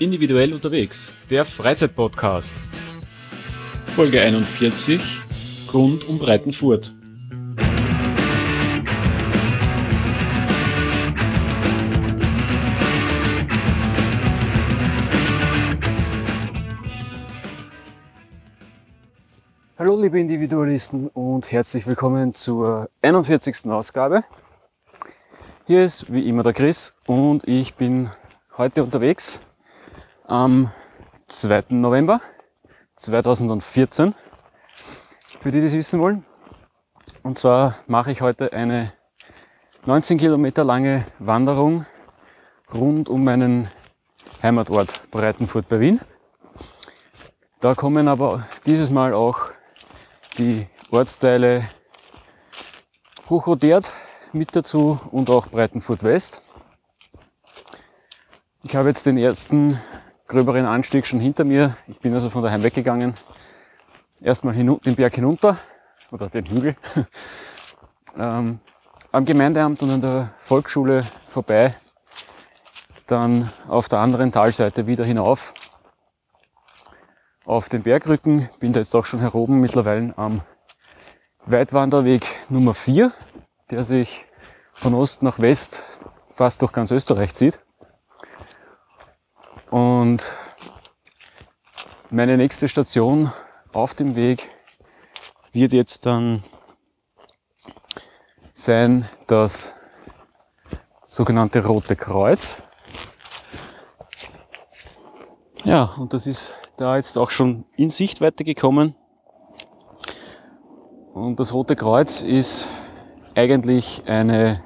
Individuell unterwegs, der Freizeitpodcast. Folge 41 Grund um Breitenfurt. Hallo liebe Individualisten und herzlich willkommen zur 41. Ausgabe. Hier ist wie immer der Chris und ich bin heute unterwegs am 2. November 2014. Für die, die es wissen wollen. Und zwar mache ich heute eine 19 Kilometer lange Wanderung rund um meinen Heimatort Breitenfurt bei Wien. Da kommen aber dieses Mal auch die Ortsteile Hochrodiert mit dazu und auch Breitenfurt West. Ich habe jetzt den ersten gröberen Anstieg schon hinter mir. Ich bin also von daheim weggegangen. Erstmal den Berg hinunter oder den Hügel. ähm, am Gemeindeamt und an der Volksschule vorbei. Dann auf der anderen Talseite wieder hinauf. Auf den Bergrücken. Bin da jetzt auch schon heroben mittlerweile am Weitwanderweg Nummer 4, der sich von Ost nach West fast durch ganz Österreich zieht. Und meine nächste Station auf dem Weg wird jetzt dann sein das sogenannte Rote Kreuz. Ja, und das ist da jetzt auch schon in Sichtweite gekommen. Und das Rote Kreuz ist eigentlich eine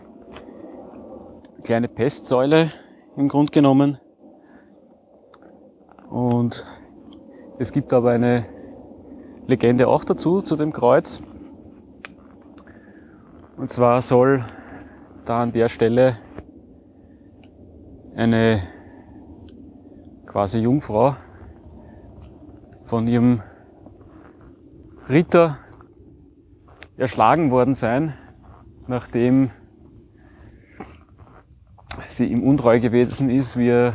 kleine Pestsäule im Grund genommen, und es gibt aber eine Legende auch dazu, zu dem Kreuz. Und zwar soll da an der Stelle eine quasi Jungfrau von ihrem Ritter erschlagen worden sein, nachdem sie ihm untreu gewesen ist, wie er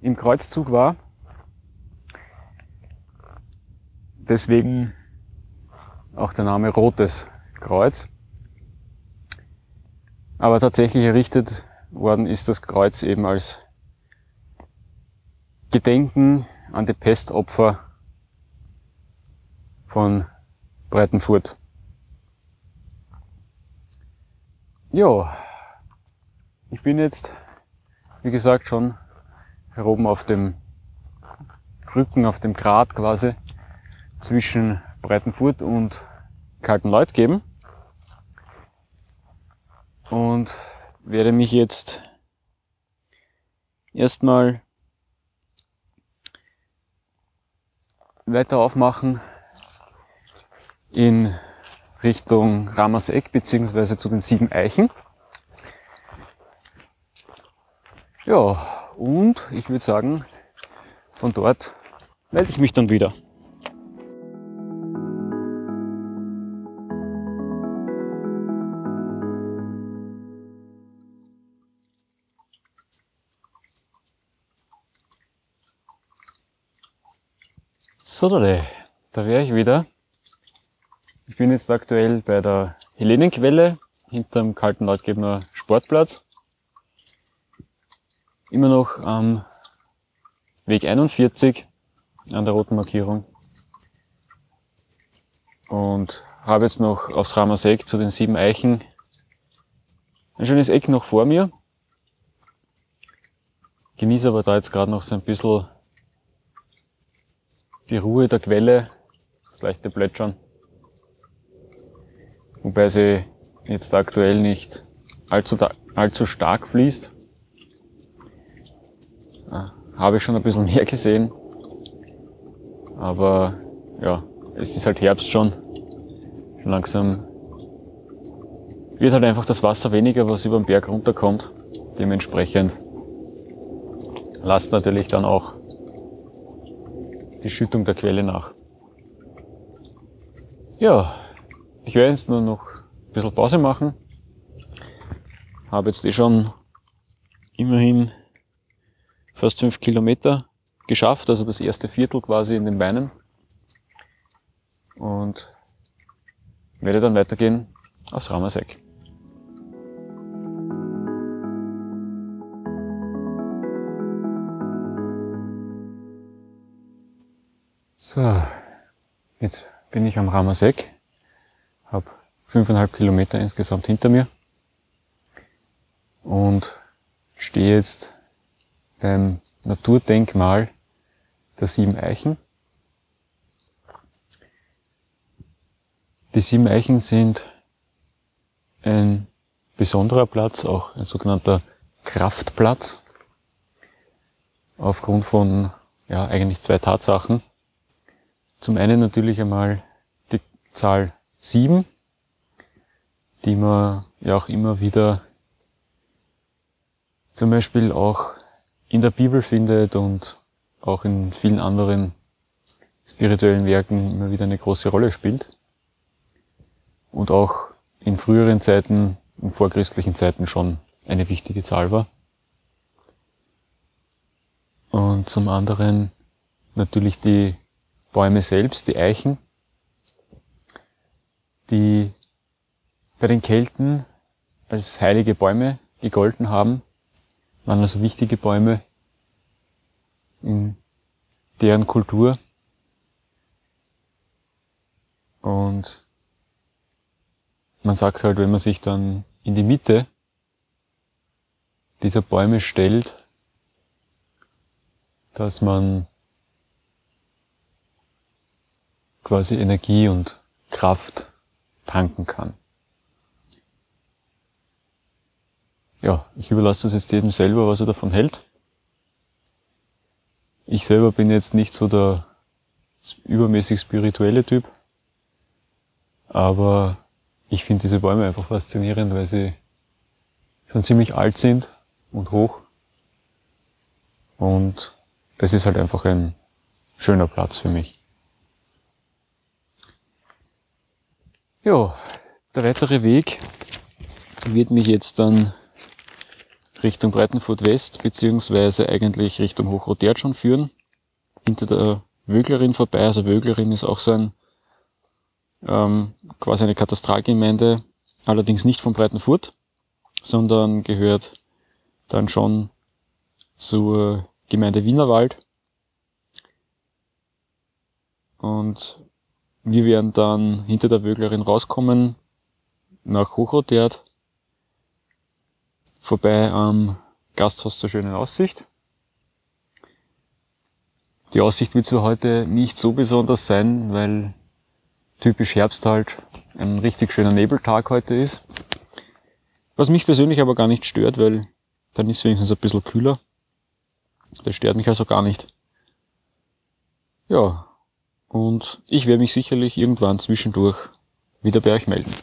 im Kreuzzug war. Deswegen auch der Name Rotes Kreuz. Aber tatsächlich errichtet worden ist das Kreuz eben als Gedenken an die Pestopfer von Breitenfurt. Ja, ich bin jetzt, wie gesagt, schon hier oben auf dem Rücken, auf dem Grat quasi zwischen Breitenfurt und Kaltenleut geben. Und werde mich jetzt erstmal weiter aufmachen in Richtung Ramerseck beziehungsweise zu den sieben Eichen. Ja, und ich würde sagen, von dort melde ich mich dann wieder. So, da wäre ich wieder. Ich bin jetzt aktuell bei der Helenenquelle hinterm kalten Leutgebener Sportplatz immer noch am Weg 41 an der roten Markierung und habe jetzt noch aufs Ramerseck zu den sieben Eichen ein schönes Eck noch vor mir. Genieße aber da jetzt gerade noch so ein bisschen die Ruhe der Quelle, das leichte Plätschern. Wobei sie jetzt aktuell nicht allzu, allzu stark fließt. Habe ich schon ein bisschen mehr gesehen. Aber ja, es ist halt Herbst schon. Schon langsam wird halt einfach das Wasser weniger, was über den Berg runterkommt. Dementsprechend lasst natürlich dann auch die Schüttung der Quelle nach. Ja, ich werde jetzt nur noch ein bisschen Pause machen. Habe jetzt eh schon immerhin fast fünf Kilometer geschafft, also das erste Viertel quasi in den Beinen. Und werde dann weitergehen aus Ramasek. So, jetzt bin ich am Ramasek, habe fünfeinhalb Kilometer insgesamt hinter mir und stehe jetzt beim Naturdenkmal der Sieben Eichen. Die Sieben Eichen sind ein besonderer Platz, auch ein sogenannter Kraftplatz, aufgrund von ja, eigentlich zwei Tatsachen. Zum einen natürlich einmal die Zahl sieben, die man ja auch immer wieder zum Beispiel auch in der Bibel findet und auch in vielen anderen spirituellen Werken immer wieder eine große Rolle spielt. Und auch in früheren Zeiten, in vorchristlichen Zeiten schon eine wichtige Zahl war. Und zum anderen natürlich die Bäume selbst, die Eichen, die bei den Kelten als heilige Bäume gegolten haben, waren also wichtige Bäume in deren Kultur. Und man sagt halt, wenn man sich dann in die Mitte dieser Bäume stellt, dass man quasi Energie und Kraft tanken kann. Ja, ich überlasse das jetzt jedem selber, was er davon hält. Ich selber bin jetzt nicht so der übermäßig spirituelle Typ, aber ich finde diese Bäume einfach faszinierend, weil sie schon ziemlich alt sind und hoch. Und es ist halt einfach ein schöner Platz für mich. Ja, der weitere Weg wird mich jetzt dann Richtung Breitenfurt West, beziehungsweise eigentlich Richtung Hochrotert schon führen. Hinter der Wöglerin vorbei. Also Wöglerin ist auch so ein, ähm, quasi eine Katastralgemeinde, allerdings nicht von Breitenfurt, sondern gehört dann schon zur Gemeinde Wienerwald. Und wir werden dann hinter der Wöglerin rauskommen nach Hochrotert vorbei am Gasthaus zur schönen Aussicht. Die Aussicht wird zwar heute nicht so besonders sein, weil typisch Herbst halt ein richtig schöner Nebeltag heute ist. Was mich persönlich aber gar nicht stört, weil dann ist es wenigstens ein bisschen kühler. Das stört mich also gar nicht. Ja, und ich werde mich sicherlich irgendwann zwischendurch wieder bei euch melden.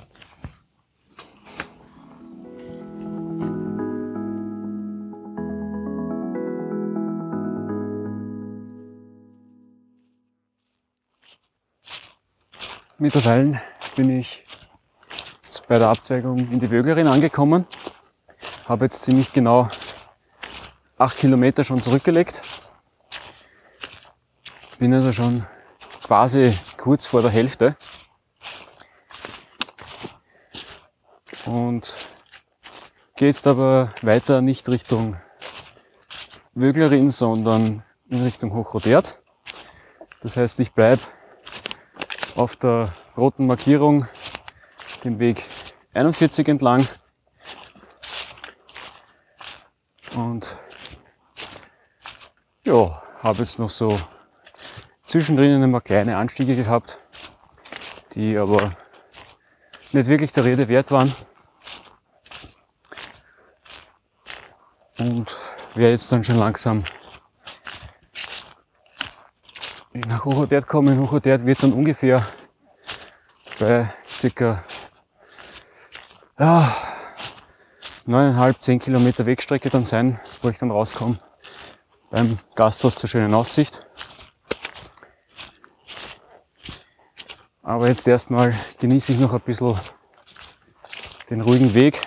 Mittlerweile bin ich bei der Abzweigung in die Wögerin angekommen. Habe jetzt ziemlich genau acht Kilometer schon zurückgelegt. Bin also schon quasi kurz vor der Hälfte. Und gehe jetzt aber weiter nicht Richtung Wöglerin, sondern in Richtung Hochrodert. Das heißt, ich bleibe auf der roten Markierung den Weg 41 entlang. Und ja, habe jetzt noch so zwischendrin paar kleine Anstiege gehabt, die aber nicht wirklich der Rede wert waren. Und wer jetzt dann schon langsam nach Hochotert kommen. Hochotert wird dann ungefähr bei circa ja, 9,5, 10 Kilometer Wegstrecke dann sein, wo ich dann rauskomme beim Gasthaus zur schönen Aussicht. Aber jetzt erstmal genieße ich noch ein bisschen den ruhigen Weg,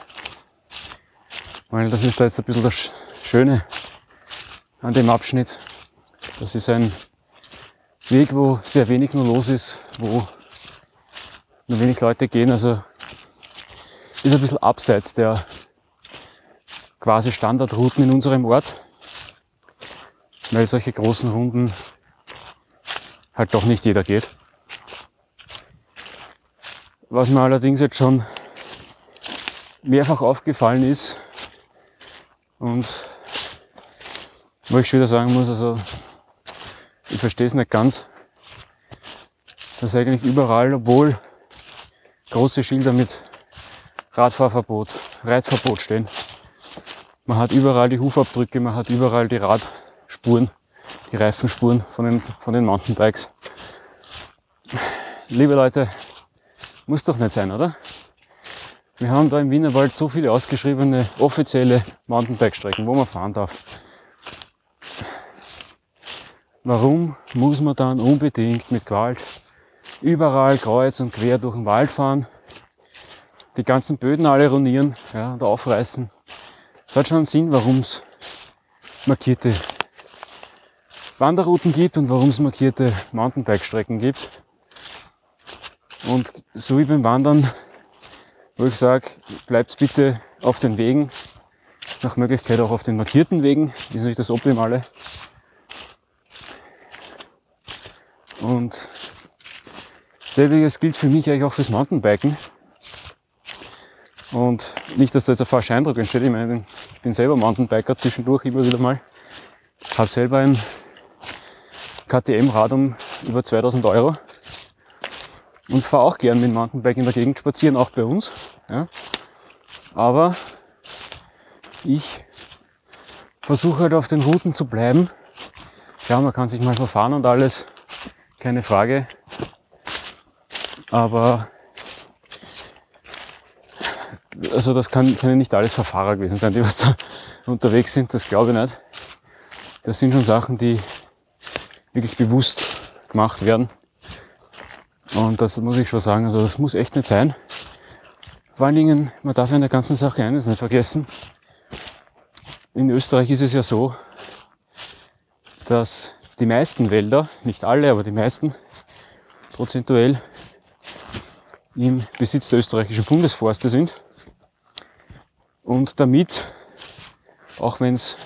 weil das ist da jetzt ein bisschen das Schöne. an dem Abschnitt. Das ist ein Weg, wo sehr wenig nur los ist, wo nur wenig Leute gehen. Also ist ein bisschen abseits der quasi Standardrouten in unserem Ort, weil solche großen Runden halt doch nicht jeder geht. Was mir allerdings jetzt schon mehrfach aufgefallen ist und wo ich schon wieder sagen muss, also ich verstehe es nicht ganz, dass eigentlich überall, obwohl große Schilder mit Radfahrverbot, Reitverbot stehen, man hat überall die Hufabdrücke, man hat überall die Radspuren, die Reifenspuren von den, von den Mountainbikes. Liebe Leute, muss doch nicht sein, oder? Wir haben da im Wienerwald so viele ausgeschriebene offizielle Mountainbike-Strecken, wo man fahren darf. Warum muss man dann unbedingt mit Gewalt überall kreuz und quer durch den Wald fahren, die ganzen Böden alle ruinieren ja, und aufreißen? Es hat schon einen Sinn, warum es markierte Wanderrouten gibt und warum es markierte Mountainbike-Strecken gibt. Und so wie beim Wandern, wo ich sage, bleibt bitte auf den Wegen, nach Möglichkeit auch auf den markierten Wegen, ist natürlich das Optimale. Und selbiges gilt für mich eigentlich auch fürs Mountainbiken. Und nicht, dass da jetzt ein falscher Eindruck entsteht. Ich meine, ich bin selber Mountainbiker zwischendurch immer wieder mal. Habe selber ein KTM-Rad um über 2000 Euro und fahre auch gern mit Mountainbike in der Gegend spazieren, auch bei uns. Ja. Aber ich versuche halt auf den Routen zu bleiben. Ja, man kann sich mal verfahren und alles, keine Frage. Aber also das kann, können nicht alles Verfahrer gewesen sein, die was da unterwegs sind, das glaube ich nicht. Das sind schon Sachen, die wirklich bewusst gemacht werden. Und das muss ich schon sagen, also das muss echt nicht sein. Vor allen Dingen, man darf in der ganzen Sache eines nicht vergessen. In Österreich ist es ja so, dass die meisten Wälder, nicht alle, aber die meisten, prozentuell im Besitz der österreichischen Bundesforste sind. Und damit, auch wenn es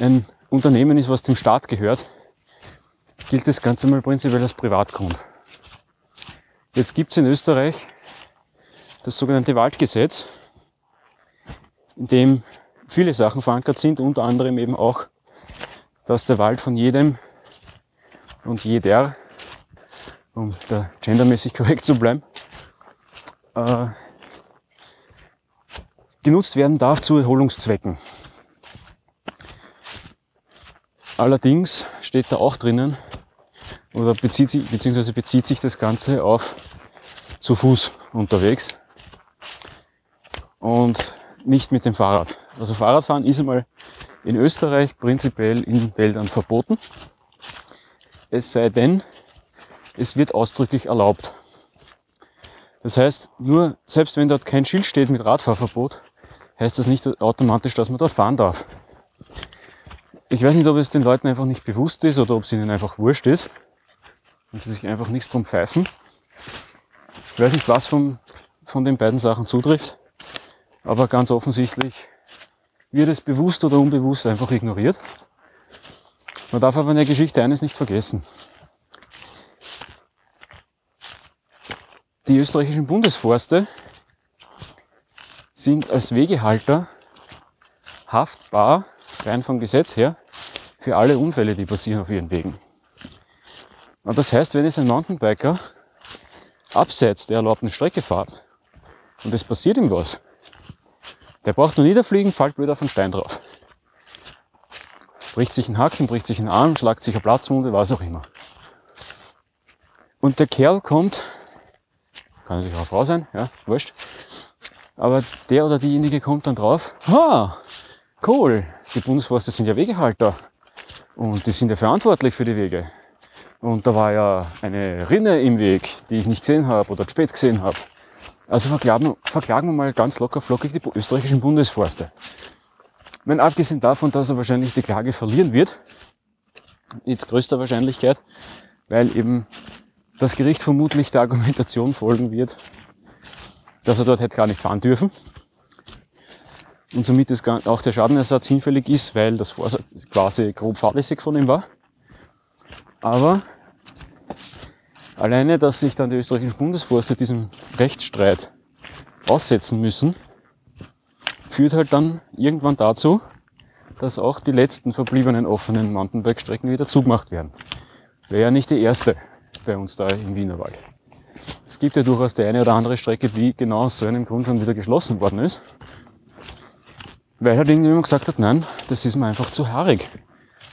ein Unternehmen ist, was dem Staat gehört, gilt das Ganze mal prinzipiell als Privatgrund. Jetzt gibt es in Österreich das sogenannte Waldgesetz, in dem viele Sachen verankert sind, unter anderem eben auch, dass der Wald von jedem und jeder, um da gendermäßig korrekt zu bleiben, äh, genutzt werden darf zu Erholungszwecken. Allerdings steht da auch drinnen, oder bezieht sich, beziehungsweise bezieht sich das Ganze auf zu Fuß unterwegs und nicht mit dem Fahrrad. Also Fahrradfahren ist einmal in Österreich prinzipiell in Wäldern verboten. Es sei denn, es wird ausdrücklich erlaubt. Das heißt, nur selbst wenn dort kein Schild steht mit Radfahrverbot, heißt das nicht automatisch, dass man dort fahren darf. Ich weiß nicht, ob es den Leuten einfach nicht bewusst ist oder ob es ihnen einfach wurscht ist und sie sich einfach nichts drum pfeifen. Ich weiß nicht, was von, von den beiden Sachen zutrifft, aber ganz offensichtlich wird es bewusst oder unbewusst einfach ignoriert. Man darf aber in der Geschichte eines nicht vergessen. Die österreichischen Bundesforste sind als Wegehalter haftbar, rein vom Gesetz her, für alle Unfälle, die passieren auf ihren Wegen. Und das heißt, wenn jetzt ein Mountainbiker abseits der erlaubten Strecke fährt und es passiert ihm was, der braucht nur niederfliegen, fällt blöd auf einen Stein drauf. Bricht sich einen Haxen, bricht sich einen Arm, schlagt sich eine Platzwunde, was auch immer. Und der Kerl kommt, kann natürlich auch eine Frau sein, ja, wurscht, aber der oder diejenige kommt dann drauf, ha, cool, die Bundesforste sind ja Wegehalter und die sind ja verantwortlich für die Wege. Und da war ja eine Rinne im Weg, die ich nicht gesehen habe oder spät gesehen habe. Also verklagen, verklagen wir mal ganz locker flockig die österreichischen Bundesforste. Wenn abgesehen davon, dass er wahrscheinlich die Klage verlieren wird, mit größter Wahrscheinlichkeit, weil eben das Gericht vermutlich der Argumentation folgen wird, dass er dort hätte gar nicht fahren dürfen. Und somit ist auch der Schadenersatz hinfällig ist, weil das quasi grob fahrlässig von ihm war. Aber alleine, dass sich dann die österreichischen Bundesforste diesem Rechtsstreit aussetzen müssen, führt halt dann irgendwann dazu, dass auch die letzten verbliebenen offenen Mountainbike-Strecken wieder zugemacht werden. Wäre ja nicht die erste bei uns da im Wienerwald. Es gibt ja durchaus die eine oder andere Strecke, die genau aus so einem Grund schon wieder geschlossen worden ist. Weil halt irgendjemand gesagt hat, nein, das ist mir einfach zu haarig,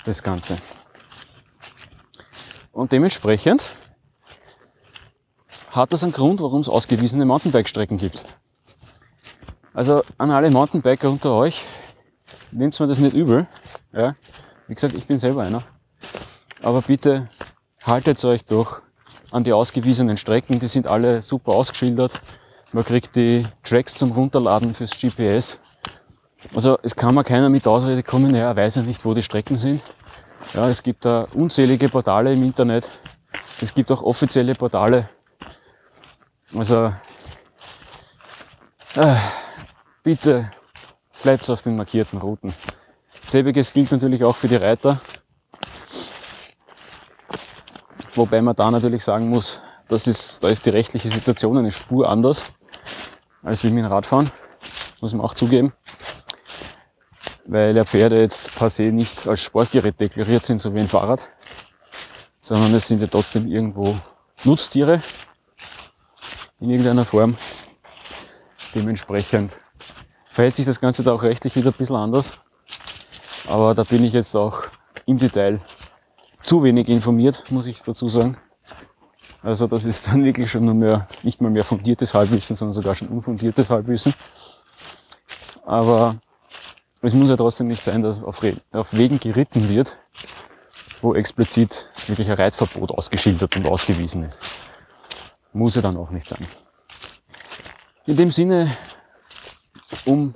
das Ganze. Und dementsprechend hat das einen Grund, warum es ausgewiesene Mountainbike-Strecken gibt. Also an alle Mountainbiker unter euch, nehmt mir das nicht übel. Ja? Wie gesagt, ich bin selber einer. Aber bitte haltet euch doch an die ausgewiesenen Strecken. Die sind alle super ausgeschildert. Man kriegt die Tracks zum Runterladen fürs GPS. Also es kann mir keiner mit Ausrede kommen, er weiß ja nicht, wo die Strecken sind. Ja, es gibt da unzählige Portale im Internet. Es gibt auch offizielle Portale. Also äh, bitte bleibt auf den markierten Routen. Selbiges gilt natürlich auch für die Reiter. Wobei man da natürlich sagen muss, das ist, da ist die rechtliche Situation eine Spur anders als wie mit dem Radfahren. Muss man auch zugeben. Weil ja Pferde jetzt per se nicht als Sportgerät deklariert sind, so wie ein Fahrrad. Sondern es sind ja trotzdem irgendwo Nutztiere. In irgendeiner Form. Dementsprechend verhält sich das Ganze da auch rechtlich wieder ein bisschen anders. Aber da bin ich jetzt auch im Detail zu wenig informiert, muss ich dazu sagen. Also das ist dann wirklich schon nur mehr, nicht mal mehr fundiertes Halbwissen, sondern sogar schon unfundiertes Halbwissen. Aber es muss ja trotzdem nicht sein, dass auf, auf Wegen geritten wird, wo explizit wirklich ein Reitverbot ausgeschildert und ausgewiesen ist. Muss ja dann auch nicht sein. In dem Sinne um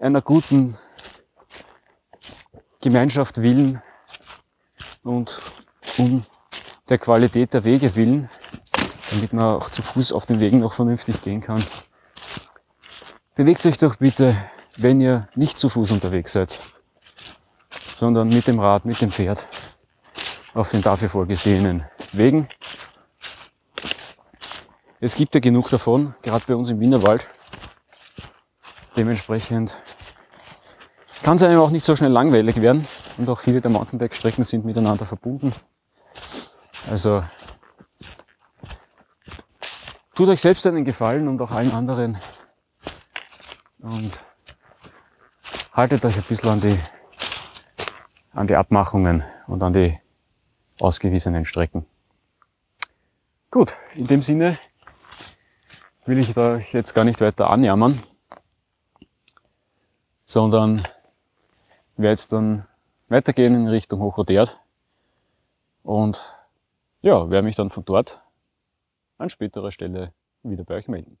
einer guten Gemeinschaft willen und um der Qualität der Wege willen, damit man auch zu Fuß auf den Wegen noch vernünftig gehen kann. Bewegt euch doch bitte, wenn ihr nicht zu Fuß unterwegs seid, sondern mit dem Rad, mit dem Pferd auf den dafür vorgesehenen Wegen. Es gibt ja genug davon, gerade bei uns im Wienerwald. Dementsprechend kann es einem auch nicht so schnell langweilig werden und auch viele der Mountainbike-Strecken sind miteinander verbunden. Also tut euch selbst einen Gefallen und auch allen anderen und haltet euch ein bisschen an die, an die Abmachungen und an die ausgewiesenen Strecken. Gut, in dem Sinne will ich euch jetzt gar nicht weiter anjammern sondern werde jetzt dann weitergehen in Richtung Hochodert und ja, werde mich dann von dort an späterer Stelle wieder bei euch melden.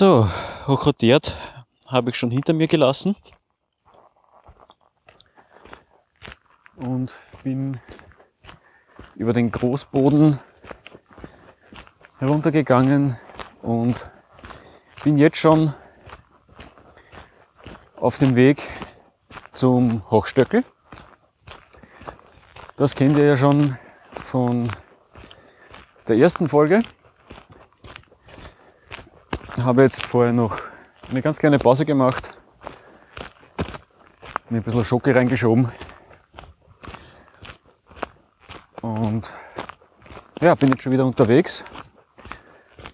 So, Hochodert habe ich schon hinter mir gelassen. und bin über den Großboden heruntergegangen und bin jetzt schon auf dem Weg zum Hochstöckel. Das kennt ihr ja schon von der ersten Folge. Habe jetzt vorher noch eine ganz kleine Pause gemacht, mir ein bisschen Schocke reingeschoben und ja, bin jetzt schon wieder unterwegs.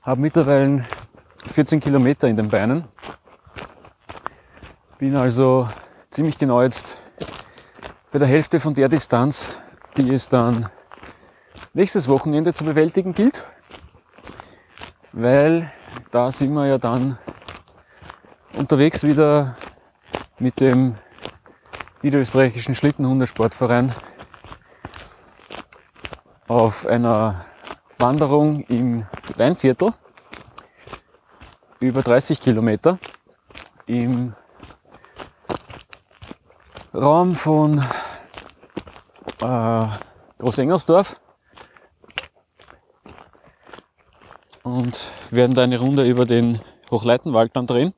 Habe mittlerweile 14 Kilometer in den Beinen. Bin also ziemlich genau jetzt bei der Hälfte von der Distanz, die es dann nächstes Wochenende zu bewältigen gilt. Weil da sind wir ja dann unterwegs wieder mit dem niederösterreichischen Schlittenhundesportverein auf einer Wanderung im Weinviertel über 30 Kilometer im Raum von äh, Großengersdorf und werden da eine Runde über den Hochleitenwald dann drehen.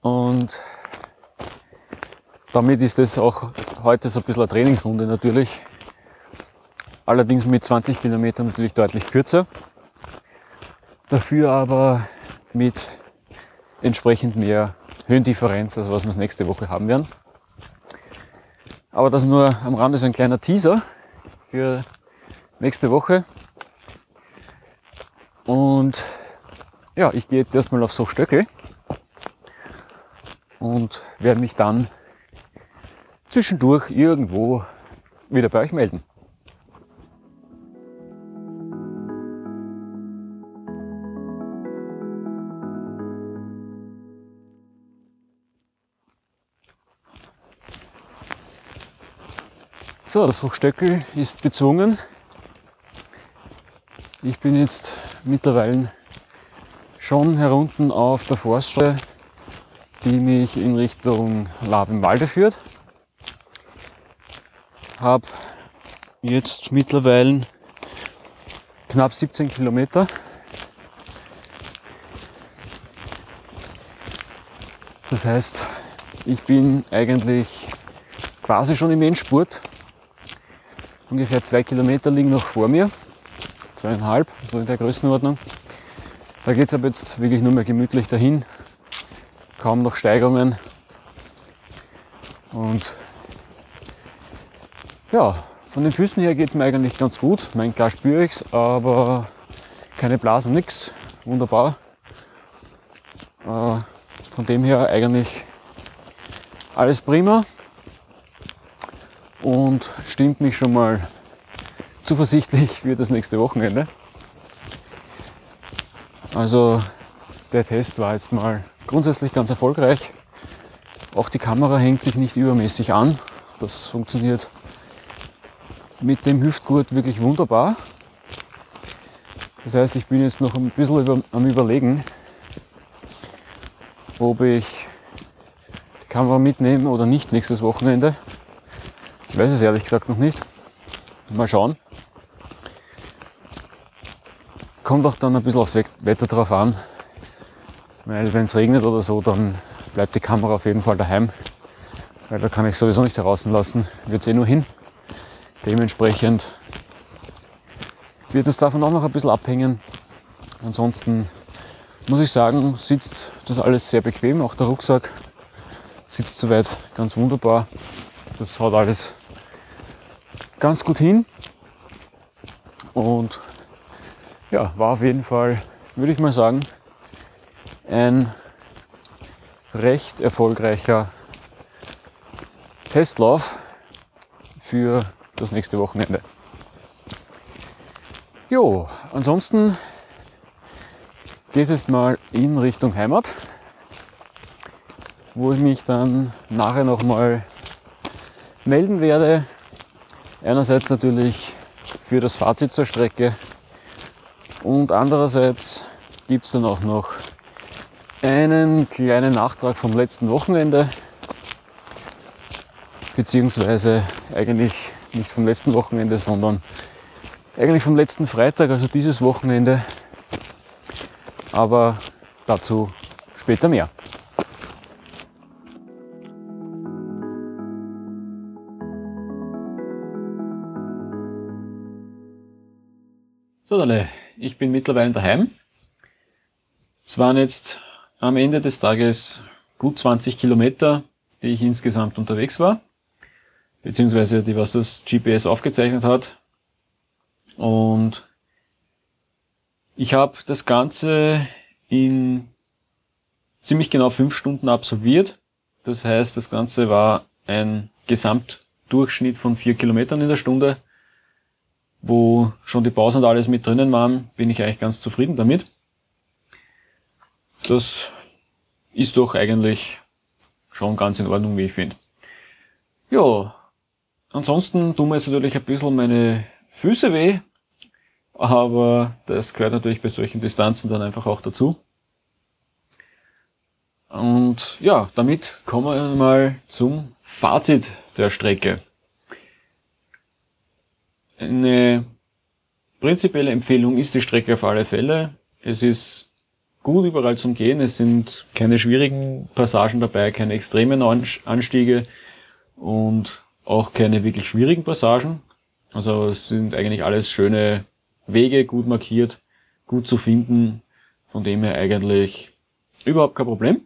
Und damit ist es auch heute so ein bisschen eine Trainingsrunde natürlich. Allerdings mit 20 Kilometern natürlich deutlich kürzer. Dafür aber mit entsprechend mehr Höhendifferenz, also was wir nächste Woche haben werden. Aber das nur am Rande so ein kleiner Teaser für nächste Woche. Und ja, ich gehe jetzt erstmal auf Sochstöckel und werde mich dann zwischendurch irgendwo wieder bei euch melden. So, das Hochstöckel ist bezwungen. Ich bin jetzt mittlerweile schon herunten auf der Forststraße, die mich in Richtung Labenwalde führt. Habe jetzt mittlerweile knapp 17 Kilometer. Das heißt, ich bin eigentlich quasi schon im Endspurt. Ungefähr zwei Kilometer liegen noch vor mir. Zweieinhalb, so in der Größenordnung. Da geht es aber jetzt wirklich nur mehr gemütlich dahin. Kaum noch Steigerungen. Und ja, von den Füßen her geht es mir eigentlich ganz gut. Mein klar spüre ich aber keine Blasen, nichts. Wunderbar. Äh, von dem her eigentlich alles prima und stimmt mich schon mal zuversichtlich für das nächste Wochenende. Also der Test war jetzt mal grundsätzlich ganz erfolgreich. Auch die Kamera hängt sich nicht übermäßig an. Das funktioniert mit dem Hüftgurt wirklich wunderbar. Das heißt, ich bin jetzt noch ein bisschen über, am Überlegen, ob ich die Kamera mitnehme oder nicht nächstes Wochenende. Ich weiß es ehrlich gesagt noch nicht. Mal schauen. Kommt auch dann ein bisschen aufs Wetter drauf an. Weil wenn es regnet oder so, dann bleibt die Kamera auf jeden Fall daheim. Weil da kann ich sowieso nicht draußen lassen. Wird es eh nur hin. Dementsprechend wird es davon auch noch ein bisschen abhängen. Ansonsten muss ich sagen, sitzt das alles sehr bequem. Auch der Rucksack sitzt soweit ganz wunderbar. Das hat alles ganz gut hin. Und ja, war auf jeden Fall, würde ich mal sagen, ein recht erfolgreicher Testlauf für das nächste Wochenende. Jo, ansonsten geht es mal in Richtung Heimat, wo ich mich dann nachher nochmal melden werde Einerseits natürlich für das Fazit zur Strecke und andererseits gibt es dann auch noch einen kleinen Nachtrag vom letzten Wochenende, beziehungsweise eigentlich nicht vom letzten Wochenende, sondern eigentlich vom letzten Freitag, also dieses Wochenende. Aber dazu später mehr. So, Dalle, ich bin mittlerweile daheim. Es waren jetzt am Ende des Tages gut 20 Kilometer, die ich insgesamt unterwegs war, beziehungsweise die, was das GPS aufgezeichnet hat. Und ich habe das Ganze in ziemlich genau fünf Stunden absolviert. Das heißt, das Ganze war ein Gesamtdurchschnitt von vier Kilometern in der Stunde wo schon die Pausen und alles mit drinnen waren, bin ich eigentlich ganz zufrieden damit. Das ist doch eigentlich schon ganz in Ordnung, wie ich finde. Ja, ansonsten tun mir jetzt natürlich ein bisschen meine Füße weh, aber das gehört natürlich bei solchen Distanzen dann einfach auch dazu. Und ja, damit kommen wir mal zum Fazit der Strecke. Eine prinzipielle Empfehlung ist die Strecke auf alle Fälle. Es ist gut überall zum Gehen. Es sind keine schwierigen Passagen dabei, keine extremen Anstiege und auch keine wirklich schwierigen Passagen. Also es sind eigentlich alles schöne Wege, gut markiert, gut zu finden. Von dem her eigentlich überhaupt kein Problem.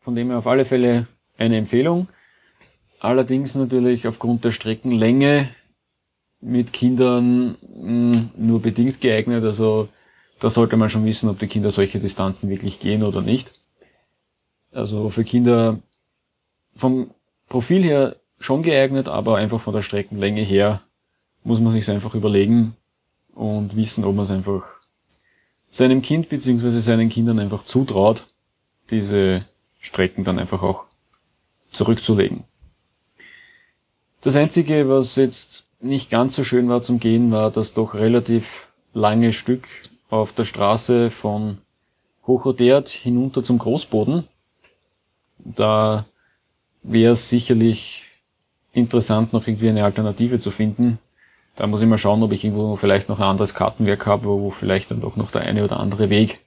Von dem her auf alle Fälle eine Empfehlung. Allerdings natürlich aufgrund der Streckenlänge mit Kindern hm, nur bedingt geeignet. Also da sollte man schon wissen, ob die Kinder solche Distanzen wirklich gehen oder nicht. Also für Kinder vom Profil her schon geeignet, aber einfach von der Streckenlänge her muss man sich einfach überlegen und wissen, ob man es einfach seinem Kind bzw. seinen Kindern einfach zutraut, diese Strecken dann einfach auch zurückzulegen. Das Einzige, was jetzt nicht ganz so schön war zum Gehen, war das doch relativ lange Stück auf der Straße von Hochodert hinunter zum Großboden. Da wäre es sicherlich interessant, noch irgendwie eine Alternative zu finden. Da muss ich mal schauen, ob ich irgendwo vielleicht noch ein anderes Kartenwerk habe, wo vielleicht dann doch noch der eine oder andere Weg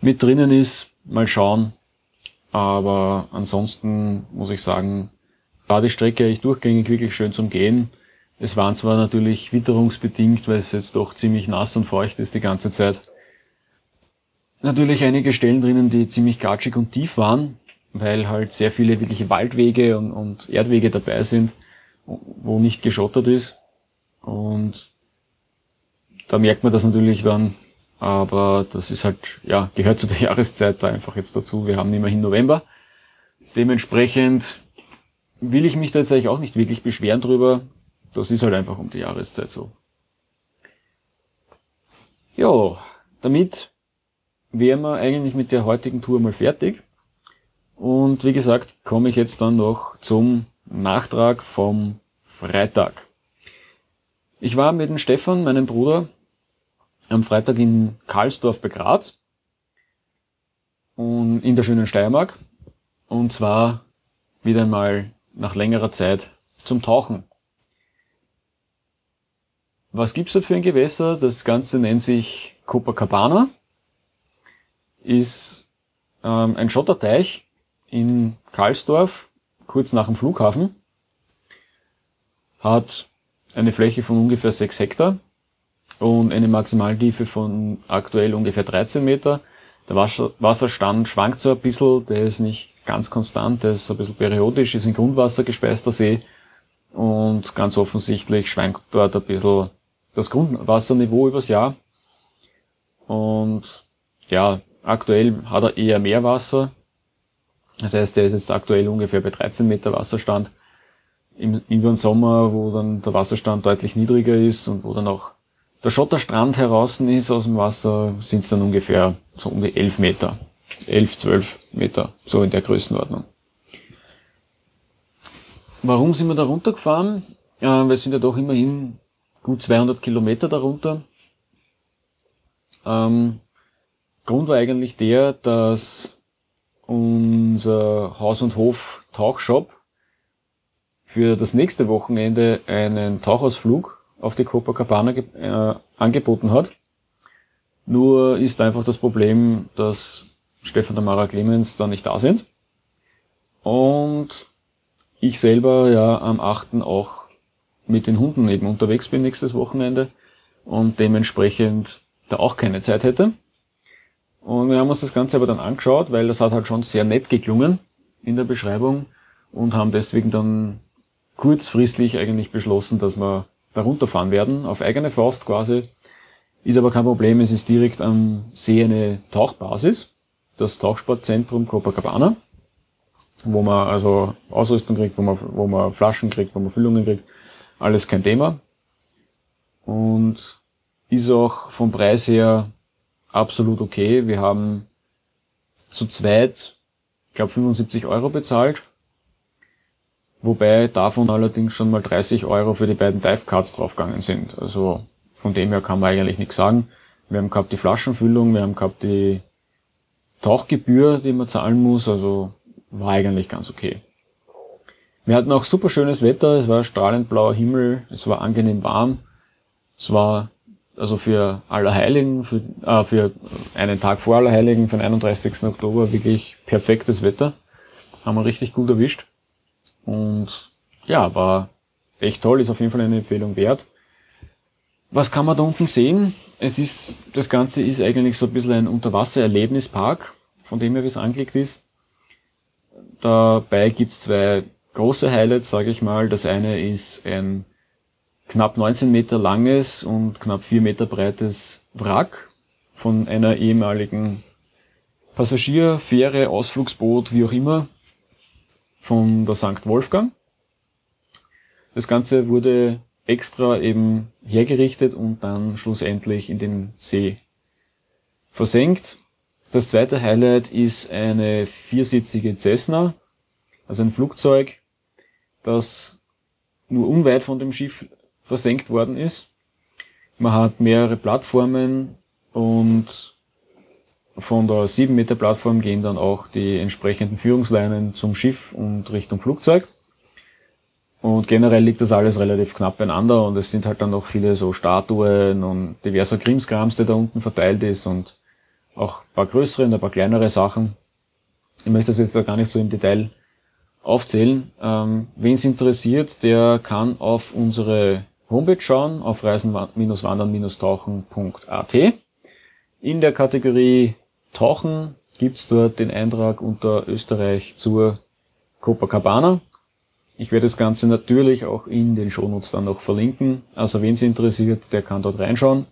mit drinnen ist. Mal schauen. Aber ansonsten muss ich sagen, war die Strecke eigentlich durchgängig wirklich schön zum Gehen. Es waren zwar natürlich witterungsbedingt, weil es jetzt doch ziemlich nass und feucht ist die ganze Zeit. Natürlich einige Stellen drinnen, die ziemlich gatschig und tief waren, weil halt sehr viele wirkliche Waldwege und, und Erdwege dabei sind, wo nicht geschottert ist. Und da merkt man das natürlich dann, aber das ist halt, ja, gehört zu der Jahreszeit da einfach jetzt dazu. Wir haben immerhin November. Dementsprechend will ich mich da jetzt eigentlich auch nicht wirklich beschweren drüber. Das ist halt einfach um die Jahreszeit so. Ja, damit wären wir eigentlich mit der heutigen Tour mal fertig. Und wie gesagt, komme ich jetzt dann noch zum Nachtrag vom Freitag. Ich war mit dem Stefan, meinem Bruder, am Freitag in Karlsdorf bei Graz und in der schönen Steiermark. Und zwar wieder einmal nach längerer Zeit zum Tauchen. Was gibt's dort für ein Gewässer? Das Ganze nennt sich Copacabana. Ist ähm, ein Schotterteich in Karlsdorf, kurz nach dem Flughafen. Hat eine Fläche von ungefähr 6 Hektar und eine Maximaltiefe von aktuell ungefähr 13 Meter. Der Wasserstand schwankt so ein bisschen, der ist nicht ganz konstant, der ist ein bisschen periodisch, ist ein grundwassergespeister See und ganz offensichtlich schwankt dort ein bisschen das Grundwasserniveau übers Jahr. Und ja, aktuell hat er eher mehr Wasser. Das heißt, der ist jetzt aktuell ungefähr bei 13 Meter Wasserstand. Im, über den Sommer, wo dann der Wasserstand deutlich niedriger ist und wo dann auch der Schotterstrand heraus ist aus dem Wasser, sind es dann ungefähr so um die 11 Meter. 11, 12 Meter, so in der Größenordnung. Warum sind wir da runtergefahren? Äh, wir sind ja doch immerhin gut 200 Kilometer darunter. Ähm, Grund war eigentlich der, dass unser Haus- und Hof-Tauchshop für das nächste Wochenende einen Tauchausflug auf die Copacabana äh, angeboten hat. Nur ist einfach das Problem, dass Stefan und Mara Clemens da nicht da sind. Und ich selber ja am 8. auch mit den Hunden eben unterwegs bin nächstes Wochenende und dementsprechend da auch keine Zeit hätte. Und wir haben uns das Ganze aber dann angeschaut, weil das hat halt schon sehr nett geklungen in der Beschreibung und haben deswegen dann kurzfristig eigentlich beschlossen, dass wir da runterfahren werden, auf eigene Faust quasi. Ist aber kein Problem, es ist direkt am See eine Tauchbasis, das Tauchsportzentrum Copacabana, wo man also Ausrüstung kriegt, wo man, wo man Flaschen kriegt, wo man Füllungen kriegt alles kein Thema. und ist auch vom Preis her absolut okay. Wir haben zu zweit, ich glaube 75 Euro bezahlt. Wobei davon allerdings schon mal 30 Euro für die beiden Dive Cards draufgegangen sind. Also von dem her kann man eigentlich nichts sagen. Wir haben gehabt die Flaschenfüllung, wir haben gehabt die Tauchgebühr, die man zahlen muss, also war eigentlich ganz okay. Wir hatten auch super schönes Wetter, es war strahlend blauer Himmel, es war angenehm warm, es war also für Allerheiligen, für, äh, für einen Tag vor Allerheiligen, für den 31. Oktober wirklich perfektes Wetter. Haben wir richtig gut erwischt. Und ja, war echt toll, ist auf jeden Fall eine Empfehlung wert. Was kann man da unten sehen? Es ist, das Ganze ist eigentlich so ein bisschen ein Unterwasser-Erlebnispark, von dem her wie es angelegt ist. Dabei gibt's zwei große Highlights, sage ich mal. Das eine ist ein knapp 19 Meter langes und knapp 4 Meter breites Wrack von einer ehemaligen Passagierfähre, Ausflugsboot, wie auch immer, von der St. Wolfgang. Das Ganze wurde extra eben hergerichtet und dann schlussendlich in den See versenkt. Das zweite Highlight ist eine viersitzige Cessna, also ein Flugzeug, das nur unweit von dem Schiff versenkt worden ist. Man hat mehrere Plattformen und von der 7 Meter Plattform gehen dann auch die entsprechenden Führungsleinen zum Schiff und Richtung Flugzeug. Und generell liegt das alles relativ knapp beieinander und es sind halt dann noch viele so Statuen und diverser Krimskrams, der da unten verteilt ist und auch ein paar größere und ein paar kleinere Sachen. Ich möchte das jetzt da gar nicht so im Detail aufzählen. Ähm, Wen es interessiert, der kann auf unsere Homepage schauen, auf reisen-wandern-tauchen.at. In der Kategorie Tauchen gibt's dort den Eintrag unter Österreich zur Copacabana. Ich werde das Ganze natürlich auch in den Shownotes dann noch verlinken. Also wen es interessiert, der kann dort reinschauen.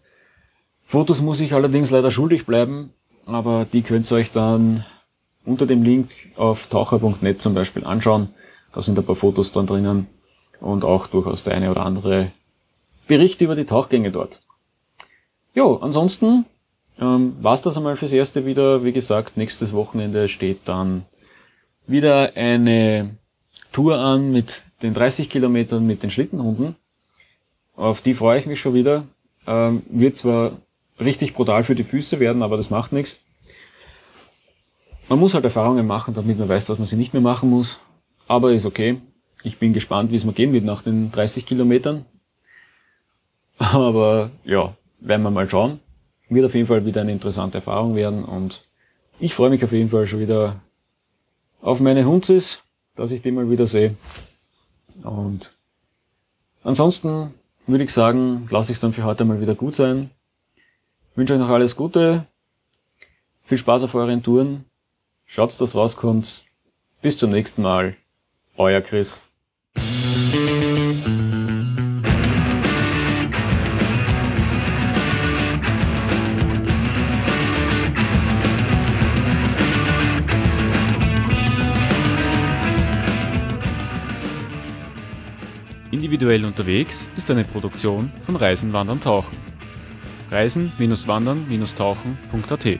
Fotos muss ich allerdings leider schuldig bleiben, aber die könnt ihr euch dann unter dem Link auf taucher.net zum Beispiel anschauen. Da sind ein paar Fotos dann drinnen und auch durchaus der eine oder andere Bericht über die Tauchgänge dort. Jo, ansonsten ähm, war's das einmal fürs Erste wieder. Wie gesagt, nächstes Wochenende steht dann wieder eine Tour an mit den 30 Kilometern mit den Schlittenhunden. Auf die freue ich mich schon wieder. Ähm, wird zwar richtig brutal für die Füße werden, aber das macht nichts. Man muss halt Erfahrungen machen, damit man weiß, dass man sie nicht mehr machen muss. Aber ist okay. Ich bin gespannt, wie es mir gehen wird nach den 30 Kilometern. Aber ja, werden wir mal schauen. Wird auf jeden Fall wieder eine interessante Erfahrung werden und ich freue mich auf jeden Fall schon wieder auf meine Hunzis, dass ich die mal wieder sehe. Und ansonsten würde ich sagen, lasse ich es dann für heute mal wieder gut sein. Wünsche euch noch alles Gute. Viel Spaß auf euren Touren. Schaut, dass rauskommt. Bis zum nächsten Mal. Euer Chris. Individuell unterwegs ist eine Produktion von Reisen, Wandern, Tauchen. Reisen-Wandern-Tauchen.at